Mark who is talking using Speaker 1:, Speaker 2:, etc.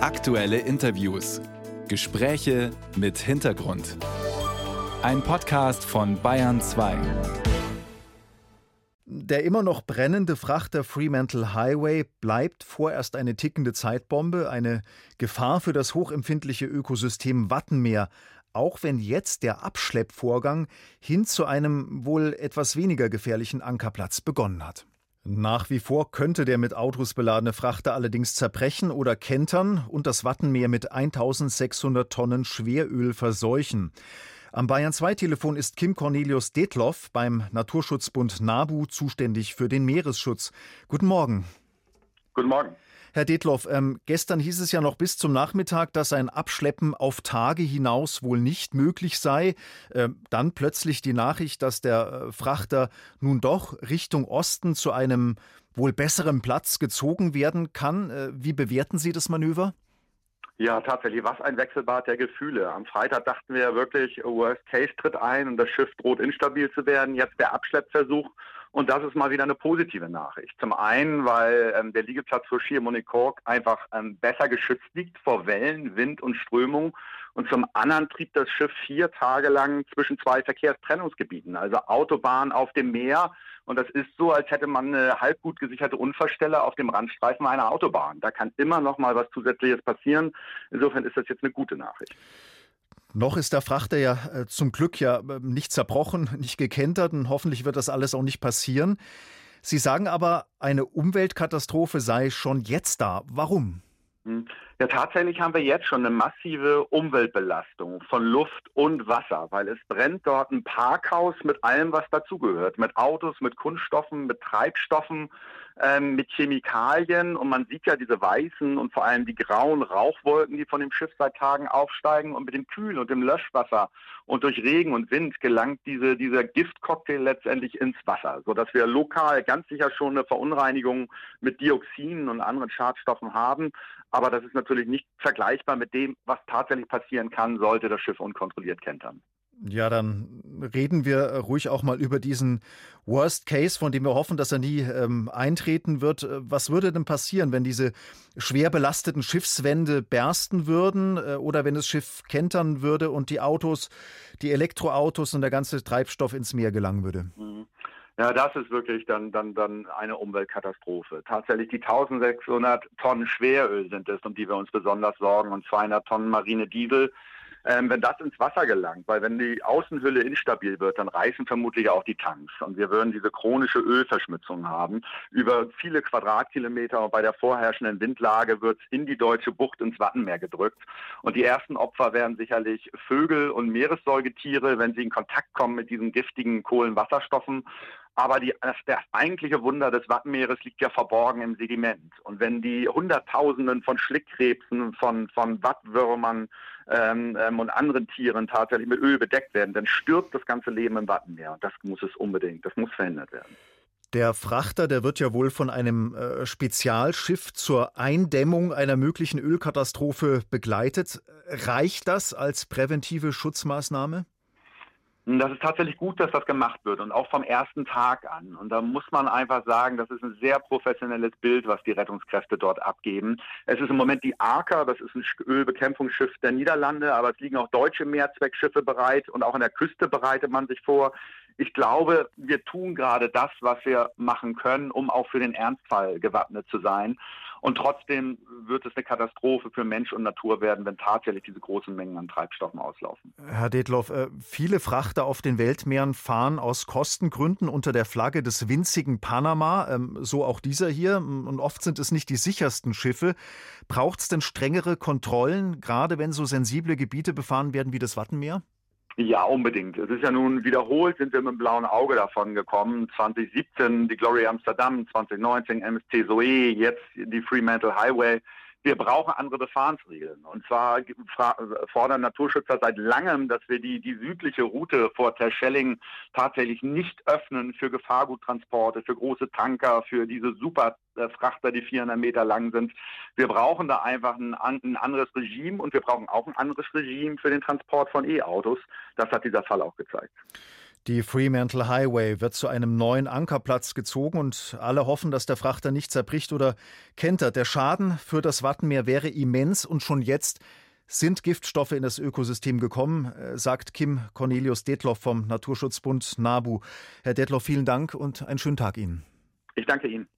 Speaker 1: Aktuelle Interviews. Gespräche mit Hintergrund. Ein Podcast von Bayern 2.
Speaker 2: Der immer noch brennende Frachter Fremantle Highway bleibt vorerst eine tickende Zeitbombe, eine Gefahr für das hochempfindliche Ökosystem Wattenmeer, auch wenn jetzt der Abschleppvorgang hin zu einem wohl etwas weniger gefährlichen Ankerplatz begonnen hat. Nach wie vor könnte der mit Autos beladene Frachter allerdings zerbrechen oder kentern und das Wattenmeer mit 1600 Tonnen Schweröl verseuchen. Am Bayern 2 Telefon ist Kim Cornelius Detloff beim Naturschutzbund NABU zuständig für den Meeresschutz. Guten Morgen.
Speaker 3: Guten Morgen.
Speaker 2: Herr Detloff, ähm, gestern hieß es ja noch bis zum Nachmittag, dass ein Abschleppen auf Tage hinaus wohl nicht möglich sei. Ähm, dann plötzlich die Nachricht, dass der äh, Frachter nun doch Richtung Osten zu einem wohl besseren Platz gezogen werden kann. Äh, wie bewerten Sie das Manöver?
Speaker 3: Ja, tatsächlich, was ein Wechselbad der Gefühle. Am Freitag dachten wir wirklich, Worst Case tritt ein und das Schiff droht instabil zu werden. Jetzt der Abschleppversuch und das ist mal wieder eine positive Nachricht. Zum einen, weil ähm, der Liegeplatz für Schiermonnikoog einfach ähm, besser geschützt liegt vor Wellen, Wind und Strömung. Und zum anderen trieb das Schiff vier Tage lang zwischen zwei Verkehrstrennungsgebieten, also Autobahn auf dem Meer. Und das ist so, als hätte man eine halb gut gesicherte Unfallstelle auf dem Randstreifen einer Autobahn. Da kann immer noch mal was Zusätzliches passieren. Insofern ist das jetzt eine gute Nachricht.
Speaker 2: Noch ist der Frachter ja äh, zum Glück ja äh, nicht zerbrochen, nicht gekentert und hoffentlich wird das alles auch nicht passieren. Sie sagen aber, eine Umweltkatastrophe sei schon jetzt da. Warum?
Speaker 3: Hm. Ja, tatsächlich haben wir jetzt schon eine massive Umweltbelastung von Luft und Wasser, weil es brennt dort ein Parkhaus mit allem, was dazugehört, mit Autos, mit Kunststoffen, mit Treibstoffen, ähm, mit Chemikalien. Und man sieht ja diese weißen und vor allem die grauen Rauchwolken, die von dem Schiff seit Tagen aufsteigen. Und mit dem Kühl und dem Löschwasser und durch Regen und Wind gelangt diese, dieser Giftcocktail letztendlich ins Wasser, sodass wir lokal ganz sicher schon eine Verunreinigung mit Dioxinen und anderen Schadstoffen haben. Aber das ist natürlich nicht vergleichbar mit dem, was tatsächlich passieren kann, sollte das Schiff unkontrolliert kentern.
Speaker 2: Ja, dann reden wir ruhig auch mal über diesen Worst Case, von dem wir hoffen, dass er nie ähm, eintreten wird. Was würde denn passieren, wenn diese schwer belasteten Schiffswände bersten würden äh, oder wenn das Schiff kentern würde und die Autos, die Elektroautos und der ganze Treibstoff ins Meer gelangen würde?
Speaker 3: Mhm. Ja, das ist wirklich dann, dann, dann eine Umweltkatastrophe. Tatsächlich die 1600 Tonnen Schweröl sind es, um die wir uns besonders sorgen, und 200 Tonnen marine Diesel ähm, wenn das ins Wasser gelangt, weil wenn die Außenhülle instabil wird, dann reißen vermutlich auch die Tanks und wir würden diese chronische Ölverschmutzung haben. Über viele Quadratkilometer und bei der vorherrschenden Windlage wird in die deutsche Bucht ins Wattenmeer gedrückt und die ersten Opfer wären sicherlich Vögel und Meeressäugetiere, wenn sie in Kontakt kommen mit diesen giftigen Kohlenwasserstoffen. Aber die, das, das, eigentliche Wunder des Wattenmeeres liegt ja verborgen im Sediment. Und wenn die Hunderttausenden von Schlickkrebsen, von, von Wattwürmern ähm, ähm, und anderen Tieren tatsächlich mit Öl bedeckt werden, dann stirbt das ganze Leben im Wattenmeer. Und das muss es unbedingt, das muss verhindert werden.
Speaker 2: Der Frachter, der wird ja wohl von einem äh, Spezialschiff zur Eindämmung einer möglichen Ölkatastrophe begleitet. Reicht das als präventive Schutzmaßnahme?
Speaker 3: Das ist tatsächlich gut, dass das gemacht wird und auch vom ersten Tag an. Und da muss man einfach sagen, das ist ein sehr professionelles Bild, was die Rettungskräfte dort abgeben. Es ist im Moment die ARCA, das ist ein Ölbekämpfungsschiff der Niederlande, aber es liegen auch deutsche Mehrzweckschiffe bereit und auch an der Küste bereitet man sich vor. Ich glaube, wir tun gerade das, was wir machen können, um auch für den Ernstfall gewappnet zu sein. Und trotzdem wird es eine Katastrophe für Mensch und Natur werden, wenn tatsächlich diese großen Mengen an Treibstoffen auslaufen.
Speaker 2: Herr Detloff, äh, viele Frachter auf den Weltmeeren fahren aus Kostengründen unter der Flagge des winzigen Panama, ähm, so auch dieser hier. Und oft sind es nicht die sichersten Schiffe. Braucht es denn strengere Kontrollen, gerade wenn so sensible Gebiete befahren werden wie das Wattenmeer?
Speaker 3: Ja, unbedingt. Es ist ja nun wiederholt, sind wir mit dem blauen Auge davon gekommen. 2017 die Glory Amsterdam, 2019 MSC Zoe, jetzt die Fremantle Highway wir brauchen andere Befahrensregeln. Und zwar fordern Naturschützer seit langem, dass wir die, die südliche Route vor Terschelling tatsächlich nicht öffnen für Gefahrguttransporte, für große Tanker, für diese Superfrachter, die 400 Meter lang sind. Wir brauchen da einfach ein, ein anderes Regime und wir brauchen auch ein anderes Regime für den Transport von E-Autos. Das hat dieser Fall auch gezeigt.
Speaker 2: Die Fremantle Highway wird zu einem neuen Ankerplatz gezogen und alle hoffen, dass der Frachter nicht zerbricht oder kentert. Der Schaden für das Wattenmeer wäre immens und schon jetzt sind Giftstoffe in das Ökosystem gekommen, äh, sagt Kim Cornelius Detloff vom Naturschutzbund NABU. Herr Detloff, vielen Dank und einen schönen Tag Ihnen.
Speaker 3: Ich danke Ihnen.